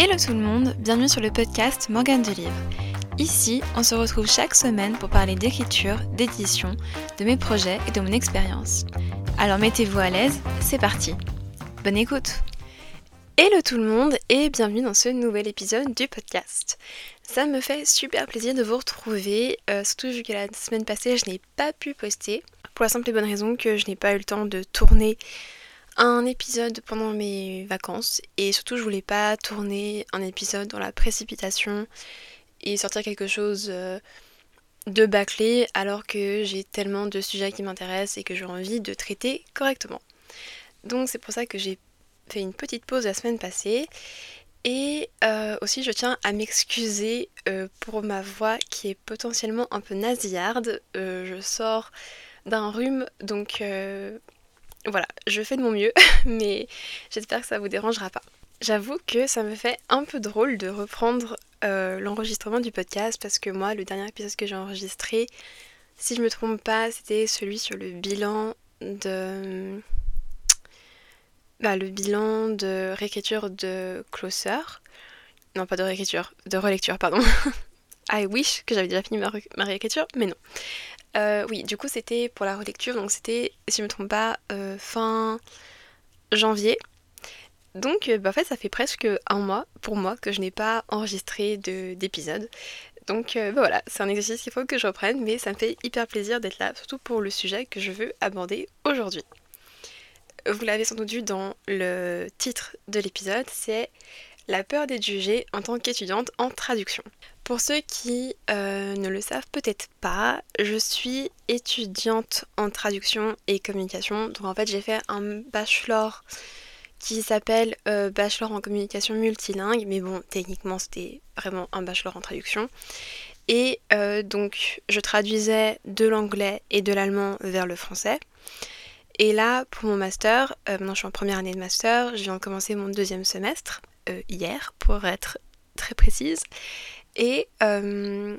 Hello tout le monde, bienvenue sur le podcast Morgane de Livre. Ici, on se retrouve chaque semaine pour parler d'écriture, d'édition, de mes projets et de mon expérience. Alors mettez-vous à l'aise, c'est parti. Bonne écoute Hello tout le monde et bienvenue dans ce nouvel épisode du podcast. Ça me fait super plaisir de vous retrouver, euh, surtout vu que la semaine passée je n'ai pas pu poster, pour la simple et bonne raison que je n'ai pas eu le temps de tourner un épisode pendant mes vacances et surtout je voulais pas tourner un épisode dans la précipitation et sortir quelque chose euh, de bâclé alors que j'ai tellement de sujets qui m'intéressent et que j'ai envie de traiter correctement. Donc c'est pour ça que j'ai fait une petite pause la semaine passée et euh, aussi je tiens à m'excuser euh, pour ma voix qui est potentiellement un peu nasillarde. je sors d'un rhume donc voilà, je fais de mon mieux, mais j'espère que ça vous dérangera pas. J'avoue que ça me fait un peu drôle de reprendre euh, l'enregistrement du podcast parce que moi, le dernier épisode que j'ai enregistré, si je me trompe pas, c'était celui sur le bilan de. Bah, le bilan de réécriture de Closer. Non, pas de réécriture, de relecture, pardon. I wish que j'avais déjà fini ma, ma réécriture, mais non. Euh, oui, du coup, c'était pour la relecture, donc c'était, si je me trompe pas, euh, fin janvier. Donc, euh, bah, en fait, ça fait presque un mois pour moi que je n'ai pas enregistré d'épisode. Donc, bah, voilà, c'est un exercice qu'il faut que je reprenne, mais ça me fait hyper plaisir d'être là, surtout pour le sujet que je veux aborder aujourd'hui. Vous l'avez sans doute vu dans le titre de l'épisode, c'est la peur d'être jugée en tant qu'étudiante en traduction. Pour ceux qui euh, ne le savent peut-être pas, je suis étudiante en traduction et communication. Donc en fait j'ai fait un bachelor qui s'appelle euh, bachelor en communication multilingue, mais bon techniquement c'était vraiment un bachelor en traduction. Et euh, donc je traduisais de l'anglais et de l'allemand vers le français. Et là, pour mon master, maintenant je suis en première année de master, je viens de commencer mon deuxième semestre. Euh, hier, pour être très précise. Et euh,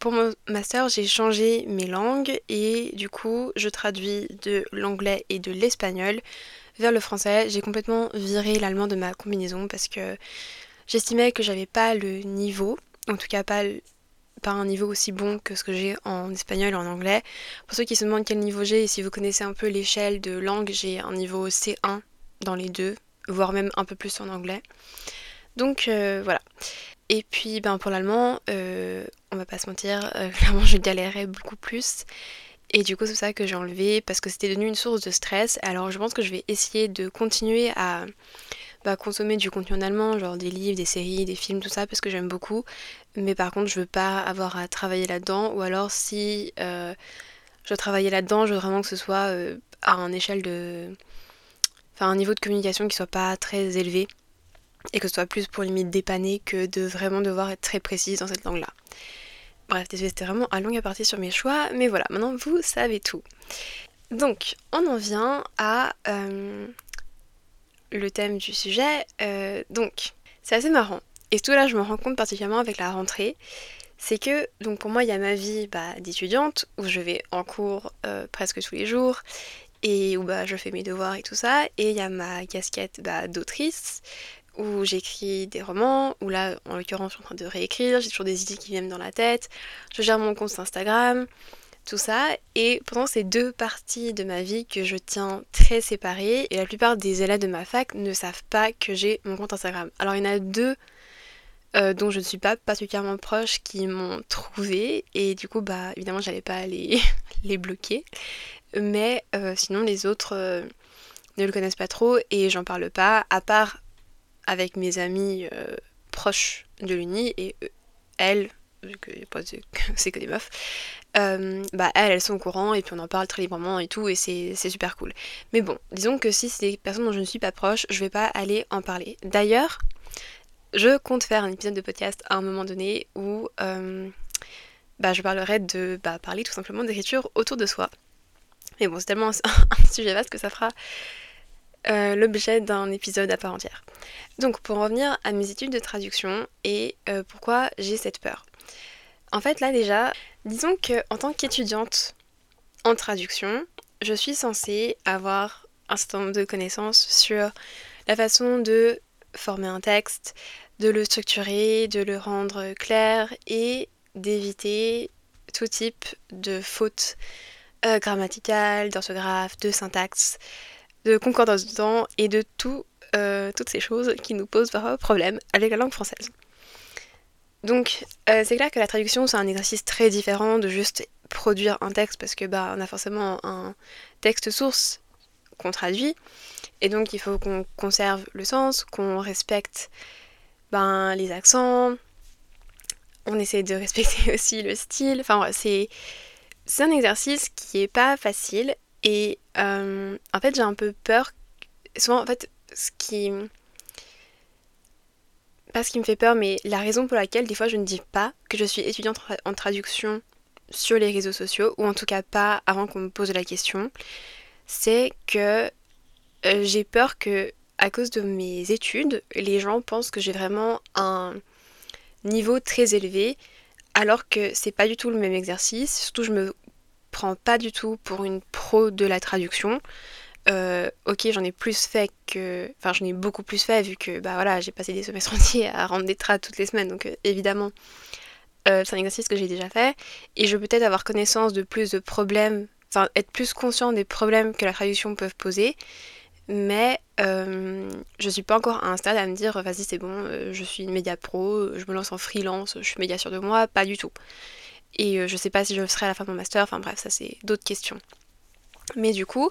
pour mon master, j'ai changé mes langues et du coup, je traduis de l'anglais et de l'espagnol vers le français. J'ai complètement viré l'allemand de ma combinaison parce que j'estimais que j'avais pas le niveau, en tout cas pas, un niveau aussi bon que ce que j'ai en espagnol et en anglais. Pour ceux qui se demandent quel niveau j'ai, et si vous connaissez un peu l'échelle de langue, j'ai un niveau C1 dans les deux, voire même un peu plus en anglais. Donc euh, voilà. Et puis ben, pour l'allemand, euh, on va pas se mentir, euh, clairement je galérais beaucoup plus. Et du coup c'est ça que j'ai enlevé parce que c'était devenu une source de stress. Alors je pense que je vais essayer de continuer à bah, consommer du contenu en allemand, genre des livres, des séries, des films, tout ça, parce que j'aime beaucoup. Mais par contre je veux pas avoir à travailler là-dedans. Ou alors si je travailler là-dedans, je veux vraiment que ce soit à un échelle de enfin un niveau de communication qui soit pas très élevé et que ce soit plus pour limite dépanner que de vraiment devoir être très précise dans cette langue-là. Bref, désolé, c'était vraiment un long aparté sur mes choix, mais voilà, maintenant vous savez tout. Donc, on en vient à euh, le thème du sujet. Euh, donc, c'est assez marrant. Et tout là, je me rends compte particulièrement avec la rentrée, c'est que donc pour moi, il y a ma vie bah, d'étudiante où je vais en cours euh, presque tous les jours et où bah, je fais mes devoirs et tout ça. Et il y a ma casquette bah, d'autrice, où j'écris des romans, où là, en l'occurrence, je suis en train de réécrire, j'ai toujours des idées qui viennent dans la tête, je gère mon compte Instagram, tout ça. Et pendant ces deux parties de ma vie que je tiens très séparées, et la plupart des élèves de ma fac ne savent pas que j'ai mon compte Instagram. Alors il y en a deux euh, dont je ne suis pas particulièrement proche qui m'ont trouvé, et du coup, bah évidemment, j'allais pas les, les bloquer. Mais euh, sinon, les autres euh, ne le connaissent pas trop et j'en parle pas, à part avec mes amis euh, proches de l'Uni et elles, vu que c'est que des meufs, bah elles, elles sont au courant et puis on en parle très librement et tout et c'est super cool. Mais bon, disons que si c'est des personnes dont je ne suis pas proche, je vais pas aller en parler. D'ailleurs, je compte faire un épisode de podcast à un moment donné où bah, je parlerai de bah, parler tout simplement d'écriture autour de soi. Mais bon, c'est tellement un, sujet vaste que ça fera euh, l'objet d'un épisode à part entière. Donc pour revenir à mes études de traduction et euh, pourquoi j'ai cette peur. En fait là déjà, disons que en tant qu'étudiante en traduction, je suis censée avoir un certain nombre de connaissances sur la façon de former un texte, de le structurer, de le rendre clair et d'éviter tout type de fautes euh, grammaticales, d'orthographe, de syntaxe, de concordance de temps et de tout, euh, toutes ces choses qui nous posent parfois problème avec la langue française. Donc euh, c'est clair que la traduction c'est un exercice très différent de juste produire un texte parce que bah on a forcément un texte source qu'on traduit et donc il faut qu'on conserve le sens, qu'on respecte ben, les accents, on essaie de respecter aussi le style. Enfin c'est un exercice qui est pas facile et euh, en fait j'ai un peu peur. Souvent en fait ce qui pas ce qui me fait peur, mais la raison pour laquelle des fois je ne dis pas que je suis étudiante en traduction sur les réseaux sociaux, ou en tout cas pas avant qu'on me pose la question, c'est que euh, j'ai peur que à cause de mes études, les gens pensent que j'ai vraiment un niveau très élevé, alors que c'est pas du tout le même exercice. Surtout, je me prends pas du tout pour une pro de la traduction. Euh, ok, j'en ai plus fait que. Enfin, j'en ai beaucoup plus fait vu que bah voilà, j'ai passé des semestres entiers à rendre des trades toutes les semaines, donc euh, évidemment, euh, c'est un exercice que j'ai déjà fait. Et je peux peut-être avoir connaissance de plus de problèmes, enfin, être plus conscient des problèmes que la traduction peut poser, mais je suis pas encore à un stade à me dire vas-y, c'est bon, je suis une média pro, je me lance en freelance, je suis média sûre de moi, pas du tout. Et je sais pas si je serai à la fin de mon master, enfin bref, ça c'est d'autres questions. Mais du coup,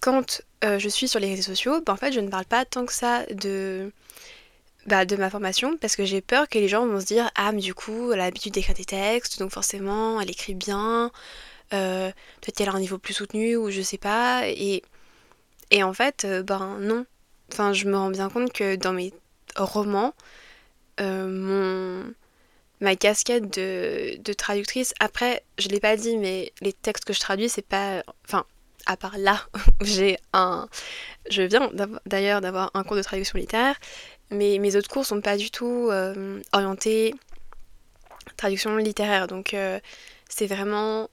quand euh, je suis sur les réseaux sociaux, bah, en fait, je ne parle pas tant que ça de, bah, de ma formation parce que j'ai peur que les gens vont se dire Ah, mais du coup, elle a l'habitude d'écrire des textes, donc forcément, elle écrit bien, euh, peut-être qu'elle a un niveau plus soutenu ou je sais pas. Et, et en fait, euh, ben non. Enfin, je me rends bien compte que dans mes romans, mon ma casquette de, traductrice. Après, je l'ai pas dit, mais les textes que je traduis, c'est pas. Enfin, à part là, j'ai un. Je viens d'ailleurs d'avoir un cours de traduction littéraire, mais mes autres cours sont pas du tout euh, orientés traduction littéraire. Donc euh, c'est vraiment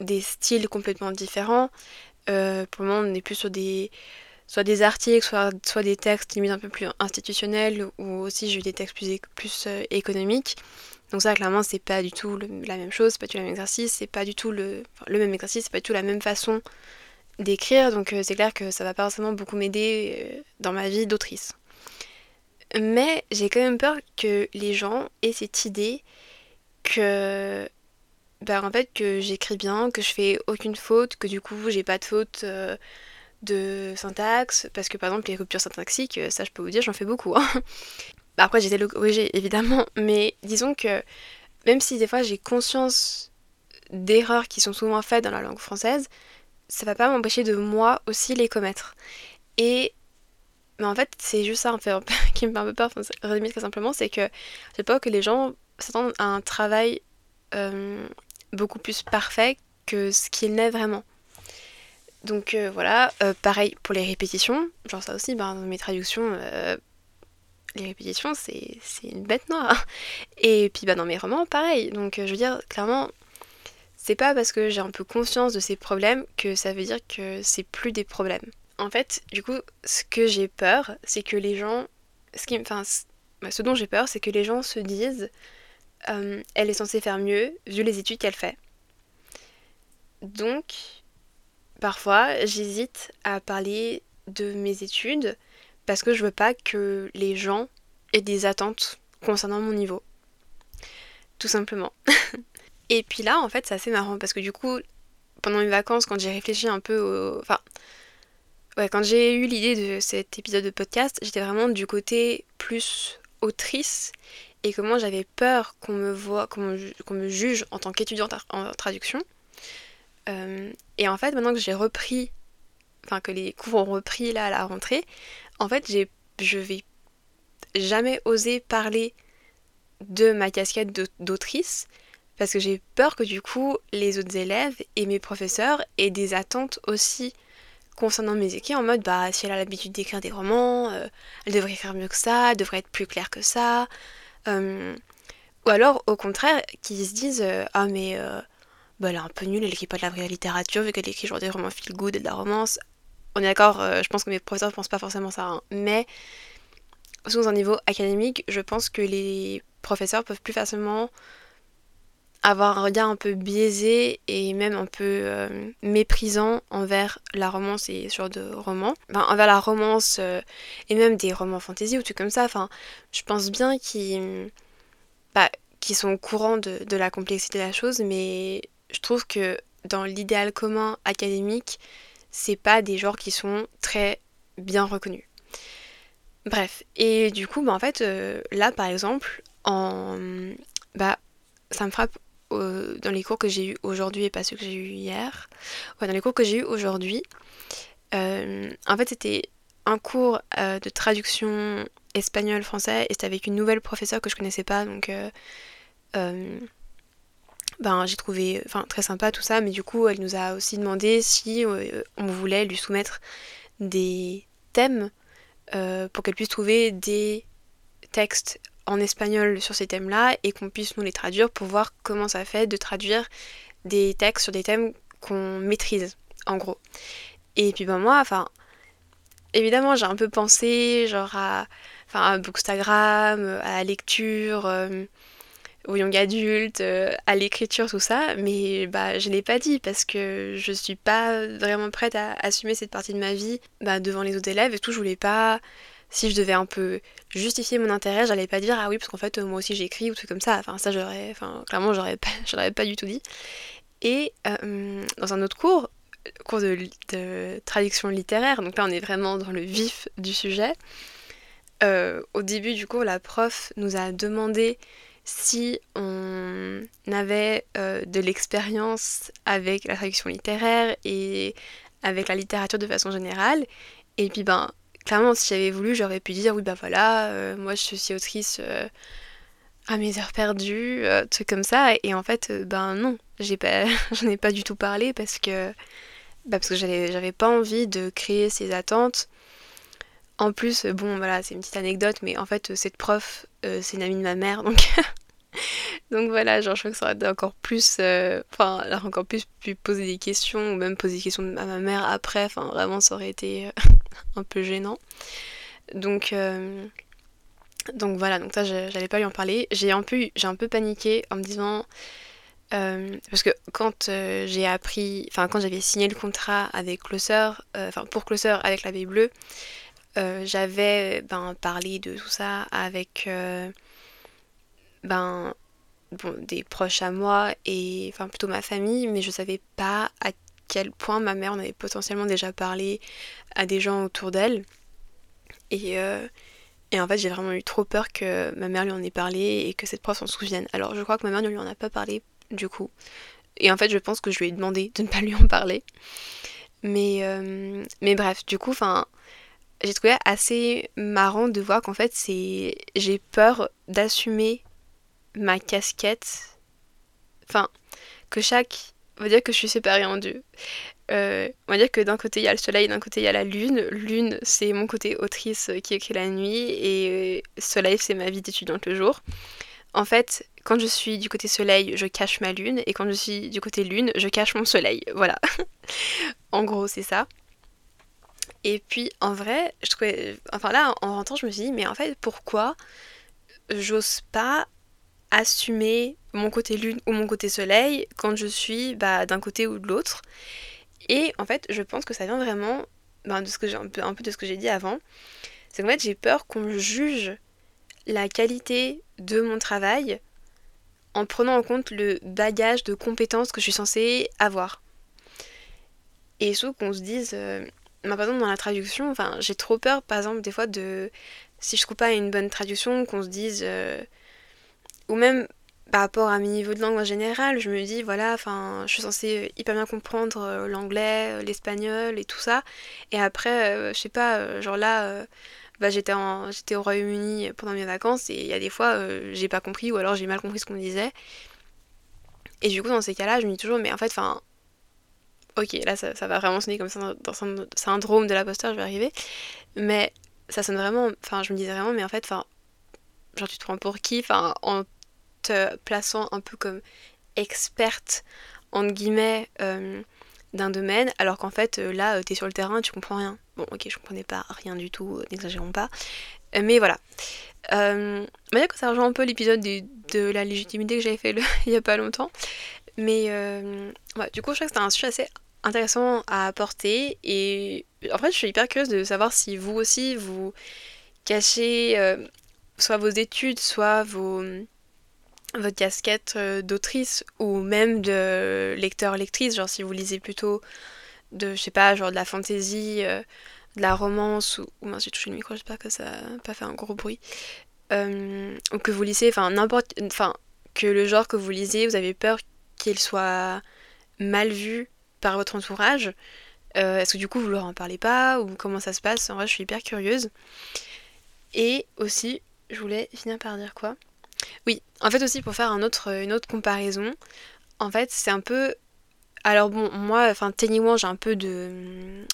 des styles complètement différents. Euh, pour le moment, on est plus sur des soit des articles, soit, des textes limite un peu plus institutionnels, ou aussi j'ai eu des textes plus, plus économiques. Donc ça, clairement, c'est pas du tout la même chose, c'est pas du tout le même exercice, c'est pas du tout le, le même exercice, c'est pas du tout la même façon d'écrire. Donc euh, c'est clair que ça va pas forcément beaucoup m'aider euh, dans ma vie d'autrice. Mais j'ai quand même peur que les gens aient cette idée que ben, en fait que j'écris bien, que je fais aucune faute, que du coup j'ai pas de faute euh, de syntaxe, parce que par exemple les ruptures syntaxiques, ça je peux vous dire, j'en fais beaucoup. Hein. Bah, après, j'étais le corriger, évidemment, mais disons que même si des fois j'ai conscience d'erreurs qui sont souvent faites dans la langue française, ça va pas m'empêcher de moi aussi les commettre. Et mais en fait, c'est juste ça qui me fait un peu peur, résumer très simplement, c'est que j'ai peur que les gens s'attendent à un travail euh, beaucoup plus parfait que ce qu'il n'est vraiment. Donc euh, voilà, euh, pareil pour les répétitions, genre ça aussi, ben, dans mes traductions, les répétitions, c'est une bête noire. Et puis bah, dans mes romans, pareil. Donc euh, je veux dire, clairement, c'est pas parce que j'ai un peu conscience de ces problèmes que ça veut dire que c'est plus des problèmes. En fait, du coup, ce que j'ai peur, c'est que les gens. Ce, qui, enfin, bah, ce dont j'ai peur, c'est que les gens se disent euh, elle est censée faire mieux vu les études qu'elle fait. Donc, parfois, j'hésite à parler de mes études parce que je veux pas que les gens aient des attentes concernant mon niveau. Tout simplement. et puis là, en fait, c'est assez marrant parce que du coup, pendant mes vacances, quand j'ai réfléchi un peu au. Enfin. Ouais, quand j'ai eu l'idée de cet épisode de podcast, j'étais vraiment du côté plus autrice et moi j'avais peur qu'on me voit, qu'on me, juge en tant qu'étudiante en traduction. Euh, et en fait, maintenant que j'ai repris, enfin que les cours ont repris là à la rentrée, en fait, j'ai, je vais jamais oser parler de ma casquette d'autrice parce que j'ai peur que du coup les autres élèves et mes professeurs aient des attentes aussi concernant mes équipes en mode bah si elle a l'habitude d'écrire des romans, euh, elle devrait faire mieux que ça, elle devrait être plus claire que ça. Euh, ou alors au contraire qu'ils se disent ah mais bah, elle est un peu nulle, elle écrit pas de la vraie littérature vu qu'elle écrit genre des romans feel good et de la romance on est d'accord, euh, je pense que mes professeurs ne pensent pas forcément ça, hein. mais dans un niveau académique, je pense que les professeurs peuvent plus facilement avoir un regard un peu biaisé et même un peu euh, méprisant envers la romance et ce genre de romans. Enfin, envers la romance euh, et même des romans fantasy ou tout comme ça. Enfin, je pense bien qu'ils bah, sont au courant de, la complexité de la chose, mais je trouve que dans l'idéal commun académique, c'est pas des genres qui sont très bien reconnus. Bref, et du coup, bah, en fait, euh, là par exemple, en, bah, ça me frappe dans les cours que j'ai eu aujourd'hui et pas ceux que j'ai eu hier. Ouais, dans les cours que j'ai eu aujourd'hui, euh, en fait, c'était un cours euh, de traduction espagnol-français et c'était avec une nouvelle professeure que je connaissais pas, donc ben, j'ai trouvé enfin, très sympa tout ça, mais du coup, elle nous a aussi demandé si on voulait lui soumettre des thèmes euh, pour qu'elle puisse trouver des textes en espagnol sur ces thèmes-là et qu'on puisse nous les traduire pour voir comment ça fait de traduire des textes sur des thèmes qu'on maîtrise, en gros. Et puis ben moi, enfin, évidemment j'ai un peu pensé genre à, à Bookstagram, à la lecture, euh, au young adulte, euh, à l'écriture, tout ça, mais bah je l'ai pas dit parce que je suis pas vraiment prête à assumer cette partie de ma vie bah, devant les autres élèves et tout, je voulais pas si je devais un peu justifier mon intérêt, j'allais pas dire ah oui parce qu'en fait moi aussi j'écris ou tout comme ça. Enfin ça j'aurais, enfin clairement j'aurais pas, pas du tout dit. Et euh, dans un autre cours, cours de, de, traduction littéraire, donc là on est vraiment dans le vif du sujet. Euh, au début du cours, la prof nous a demandé si on avait euh, de l'expérience avec la traduction littéraire et avec la littérature de façon générale. Et puis ben, clairement, si j'avais voulu, j'aurais pu dire oui ben voilà, euh, moi je suis autrice euh, à mes heures perdues, trucs comme ça. Et en fait, ben non, j'ai pas, j'en ai pas du tout parlé parce que, bah, parce que j'avais pas envie de créer ces attentes en plus, bon, voilà, c'est une petite anecdote, mais en fait, cette prof, euh, c'est une amie de ma mère, donc. donc voilà, genre, je crois que ça aurait encore plus. Euh, enfin, elle aurait encore plus pu poser des questions, ou même poser des questions à ma mère après. Enfin, vraiment, ça aurait été euh, un peu gênant. Donc. donc voilà, donc ça, j'allais pas lui en parler. J'ai un peu, un peu paniqué en me disant. parce que quand j'ai appris, enfin quand j'avais signé le contrat avec Closer, enfin pour Closer avec la Bleue, euh, j'avais ben, parlé de tout ça avec euh, ben, des proches à moi et enfin plutôt ma famille, mais je savais pas à quel point ma mère en avait potentiellement déjà parlé à des gens autour d'elle. Et, euh, et en fait, j'ai vraiment eu trop peur que ma mère lui en ait parlé et que cette prof s'en souvienne. Alors, je crois que ma mère ne lui en a pas parlé du coup. Et en fait, je pense que je lui ai demandé de ne pas lui en parler. Mais, mais bref, du coup, enfin, j'ai trouvé assez marrant de voir qu'en fait c'est j'ai peur d'assumer ma casquette. Enfin que chaque on va dire que je suis séparée en deux. Euh, on va dire que d'un côté il y a le soleil d'un côté il y a la lune. Lune c'est mon côté autrice qui écrit la nuit et soleil c'est ma vie d'étudiante le jour. En fait quand je suis du côté soleil je cache ma lune et quand je suis du côté lune je cache mon soleil. Voilà. En gros c'est ça et puis en vrai, je trouvais. Enfin là, en rentrant, je me suis dit, mais en fait, pourquoi j'ose pas assumer mon côté lune ou mon côté soleil quand je suis bah, d'un côté ou de l'autre? Et en fait, je pense que ça vient vraiment bah, de ce que j'ai un peu, de ce que j'ai dit avant. C'est qu'en fait, j'ai peur qu'on juge la qualité de mon travail en prenant en compte le bagage de compétences que je suis censée avoir. Et surtout qu'on se dise, euh, par exemple, dans la traduction, enfin, j'ai trop peur, par exemple, des fois, de. Si je trouve pas une bonne traduction, qu'on se dise. Euh, ou même par rapport à mes niveaux de langue en général, je me dis, voilà, enfin, je suis censée hyper bien comprendre euh, l'anglais, euh, l'espagnol et tout ça. Et après, je sais pas, genre là. bah, j'étais, en, j'étais au Royaume-Uni pendant mes vacances et il y a des fois j'ai pas compris ou alors j'ai mal compris ce qu'on disait. Et du coup dans ces cas-là je me dis toujours mais en fait enfin ok, là ça, va vraiment sonner comme ça dans un syndrome de l'imposteur, je vais arriver. Mais ça sonne vraiment, enfin je me disais vraiment, mais en fait, enfin, genre tu te prends pour qui, enfin, en te plaçant un peu comme experte, entre guillemets, euh, d'un domaine, alors qu'en fait, euh, là, euh, t'es sur le terrain, tu comprends rien. Bon, ok, je comprenais pas rien du tout, n'exagérons pas. Mais voilà. Euh, bah, ça rejoint un peu l'épisode de, la légitimité que j'avais fait il y a pas longtemps. Mais euh, du coup, je crois que c'était un sujet assez intéressant à apporter. Et en fait, je suis hyper curieuse de savoir si vous aussi, vous cachez euh, soit vos études, soit vos, votre casquette euh, d'autrice, ou même de lecteur-lectrice. Genre, si vous lisez plutôt de, je sais pas, genre de la fantasy, de la romance, ou, ou j'ai touché le micro, j'espère que ça n'a pas fait un gros bruit. ou que vous lisez, enfin, n'importe. Enfin, que le genre que vous lisez, vous avez peur qu'il soit mal vu par votre entourage euh, Est-ce que du coup vous leur en parlez pas ou comment ça se passe? En vrai, je suis hyper curieuse. Et aussi, je voulais finir par dire quoi? Oui, en fait aussi pour faire une autre comparaison, en fait c'est un peu... Alors bon, moi, enfin techniquement j'ai un peu de,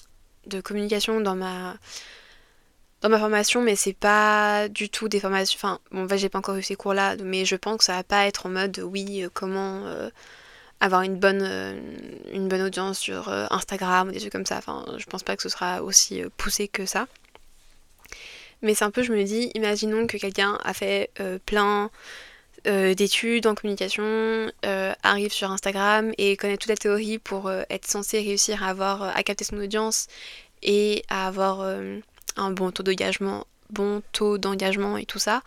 communication dans ma dans ma formation, mais c'est pas du tout des formations. Enfin, bon, j'ai pas encore eu ces cours-là, mais je pense que ça va pas être en mode oui, euh, comment euh, avoir une bonne, euh, une bonne audience sur Instagram ou des trucs comme ça. Enfin, je pense pas que ce sera aussi poussé que ça. Mais c'est un peu, je me dis, imaginons que quelqu'un a fait plein d'études en communication, arrive sur Instagram et connaît toute la théorie pour être censé réussir à avoir, à capter son audience et à avoir un bon taux d'engagement, bon taux d'engagement et tout ça,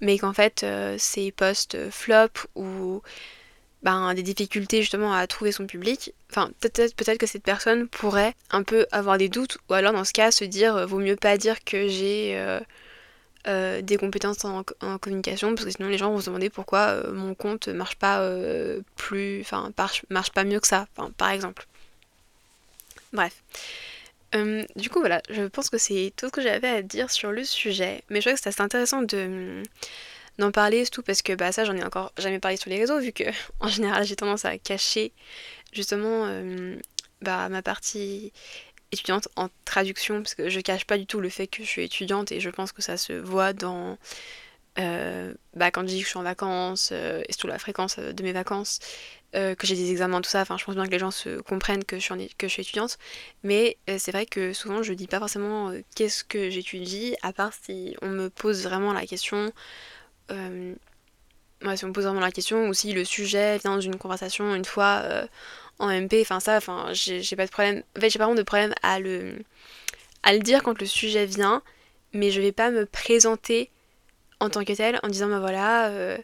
mais qu'en fait euh, ces posts flop ou ben, des difficultés justement à trouver son public, enfin peut-être que cette personne pourrait un peu avoir des doutes ou alors dans ce cas se dire euh, vaut mieux pas dire que j'ai euh, des compétences en, communication parce que sinon les gens vont se demander pourquoi mon compte marche pas plus enfin marche pas mieux que ça par exemple bref euh, du coup, voilà, je pense que c'est tout ce que j'avais à dire sur le sujet. Mais je crois que c'est assez intéressant de d'en parler, tout parce que bah, ça, j'en ai encore jamais parlé sur les réseaux, vu que en général, j'ai tendance à cacher justement euh, bah, ma partie étudiante en traduction, parce que je cache pas du tout le fait que je suis étudiante et je pense que ça se voit dans. Euh, bah, quand je dis que je suis en vacances, et surtout la fréquence de mes vacances, euh, que j'ai des examens, tout ça. Enfin, je pense bien que les gens se comprennent que je suis, que je suis étudiante. Mais euh, c'est vrai que souvent, je dis pas forcément euh, qu'est-ce que j'étudie, à part si on me pose vraiment la question. Ouais, si on me pose vraiment la question, ou si le sujet vient d'une conversation une fois en MP, enfin ça, enfin, j'ai pas de problème. En fait, j'ai pas vraiment de problème à le, à le dire quand le sujet vient, mais je vais pas me présenter en tant que tel en disant bah voilà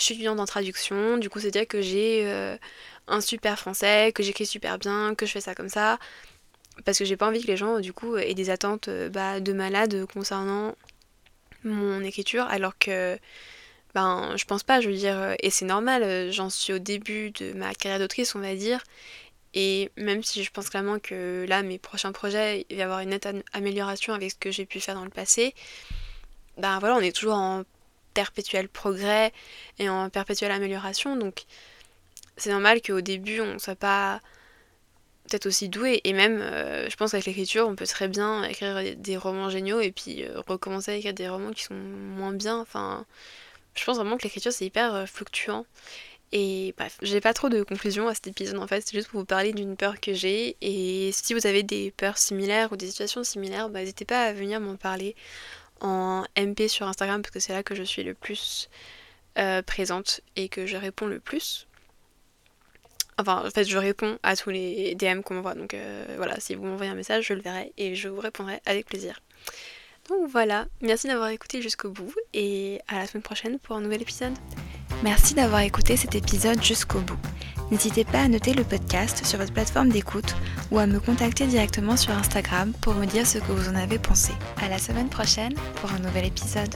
je suis étudiante en traduction, du coup c'est-à-dire que j'ai euh, un super français, que j'écris super bien, que je fais ça comme ça, parce que j'ai pas envie que les gens du coup aient des attentes euh, bah, de malades concernant mon écriture, alors que ben je pense pas, je veux dire, euh, et c'est normal, j'en suis au début de ma carrière d'autrice on va dire, et même si je pense clairement que là mes prochains projets, il va y avoir une nette amélioration avec ce que j'ai pu faire dans le passé, ben voilà, on est toujours en perpétuel progrès et en perpétuelle amélioration. Donc c'est normal qu'au début on soit pas peut-être aussi doué. Et même, euh, je pense qu'avec l'écriture, on peut très bien écrire des romans géniaux et puis euh, recommencer à écrire des romans qui sont moins bien. Enfin, je pense vraiment que l'écriture c'est hyper euh, fluctuant. Et bref, j'ai pas trop de conclusions à cet épisode en fait, c'est juste pour vous parler d'une peur que j'ai. Et si vous avez des peurs similaires ou des situations similaires, bah, n'hésitez pas à venir m'en parler en MP sur Instagram parce que c'est là que je suis le plus présente et que je réponds le plus. Enfin, en fait, je réponds à tous les DM qu'on m'envoie. Donc euh, voilà, si vous m'envoyez un message, je le verrai et je vous répondrai avec plaisir. Donc voilà, merci d'avoir écouté jusqu'au bout et à la semaine prochaine pour un nouvel épisode. Merci d'avoir écouté cet épisode jusqu'au bout. N'hésitez pas à noter le podcast sur votre plateforme d'écoute ou à me contacter directement sur Instagram pour me dire ce que vous en avez pensé. À la semaine prochaine pour un nouvel épisode.